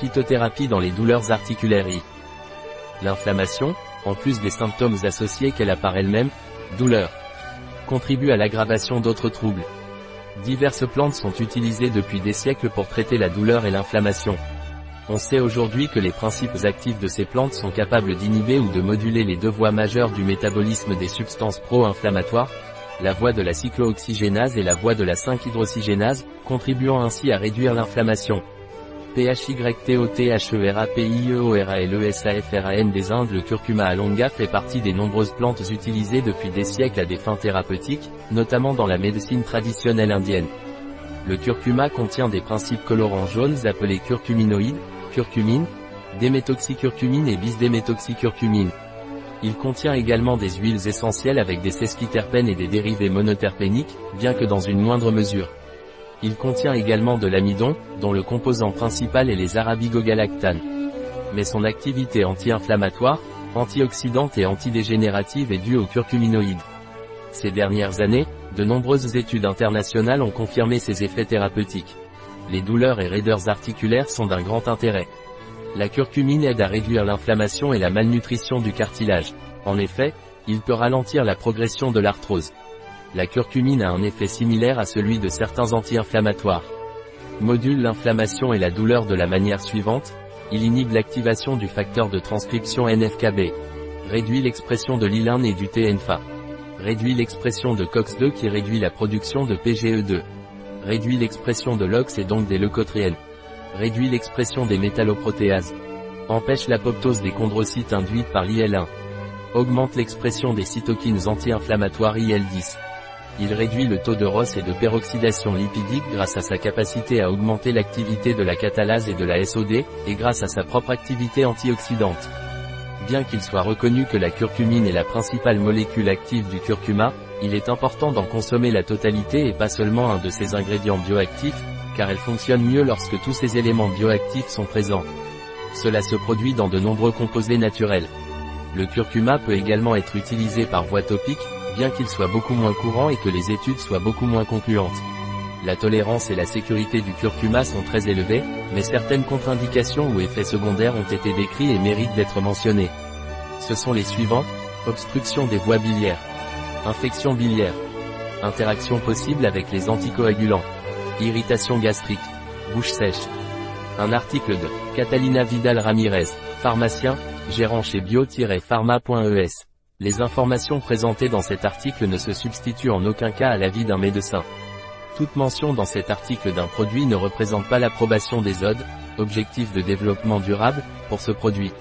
Phytothérapie dans les douleurs articulaires. L'inflammation, en plus des symptômes associés qu'elle a par elle-même, douleur, contribue à l'aggravation d'autres troubles. Diverses plantes sont utilisées depuis des siècles pour traiter la douleur et l'inflammation. On sait aujourd'hui que les principes actifs de ces plantes sont capables d'inhiber ou de moduler les deux voies majeures du métabolisme des substances pro-inflammatoires, la voie de la cyclooxygénase et la voie de la 5-hydroxygénase, contribuant ainsi à réduire l'inflammation. PHYTOTHERAPIEORALESAFRAN des Indes Le curcuma alonga fait partie des nombreuses plantes utilisées depuis des siècles à des fins thérapeutiques, notamment dans la médecine traditionnelle indienne. Le curcuma contient des principes colorants jaunes appelés curcuminoïdes, curcumine, déméthoxycurcumine et bis-déméthoxycurcumine. Il contient également des huiles essentielles avec des sesquiterpènes et des dérivés monoterpéniques, bien que dans une moindre mesure. Il contient également de l'amidon, dont le composant principal est les arabigogalactanes. Mais son activité anti-inflammatoire, antioxydante et antidégénérative est due aux curcuminoïdes. Ces dernières années, de nombreuses études internationales ont confirmé ses effets thérapeutiques les douleurs et raideurs articulaires sont d'un grand intérêt. La curcumine aide à réduire l'inflammation et la malnutrition du cartilage. En effet, il peut ralentir la progression de l'arthrose. La curcumine a un effet similaire à celui de certains anti-inflammatoires. Module l'inflammation et la douleur de la manière suivante, il inhibe l'activation du facteur de transcription NFKB. Réduit l'expression de l'ILIN et du TNFA. Réduit l'expression de COX-2 qui réduit la production de PGE2 réduit l'expression de l'ox et donc des leucotriènes, réduit l'expression des métalloprotéases, empêche l'apoptose des chondrocytes induites par l'IL1, augmente l'expression des cytokines anti-inflammatoires IL10. Il réduit le taux de ROS et de peroxydation lipidique grâce à sa capacité à augmenter l'activité de la catalase et de la SOD, et grâce à sa propre activité antioxydante. Bien qu'il soit reconnu que la curcumine est la principale molécule active du curcuma, il est important d'en consommer la totalité et pas seulement un de ses ingrédients bioactifs, car elle fonctionne mieux lorsque tous ces éléments bioactifs sont présents. Cela se produit dans de nombreux composés naturels. Le curcuma peut également être utilisé par voie topique, bien qu'il soit beaucoup moins courant et que les études soient beaucoup moins concluantes. La tolérance et la sécurité du curcuma sont très élevées, mais certaines contre-indications ou effets secondaires ont été décrits et méritent d'être mentionnés. Ce sont les suivants, obstruction des voies biliaires, Infection biliaire. Interaction possible avec les anticoagulants. Irritation gastrique. Bouche sèche. Un article de Catalina Vidal Ramirez, pharmacien, gérant chez bio-pharma.es. Les informations présentées dans cet article ne se substituent en aucun cas à l'avis d'un médecin. Toute mention dans cet article d'un produit ne représente pas l'approbation des ODE, objectifs de développement durable, pour ce produit.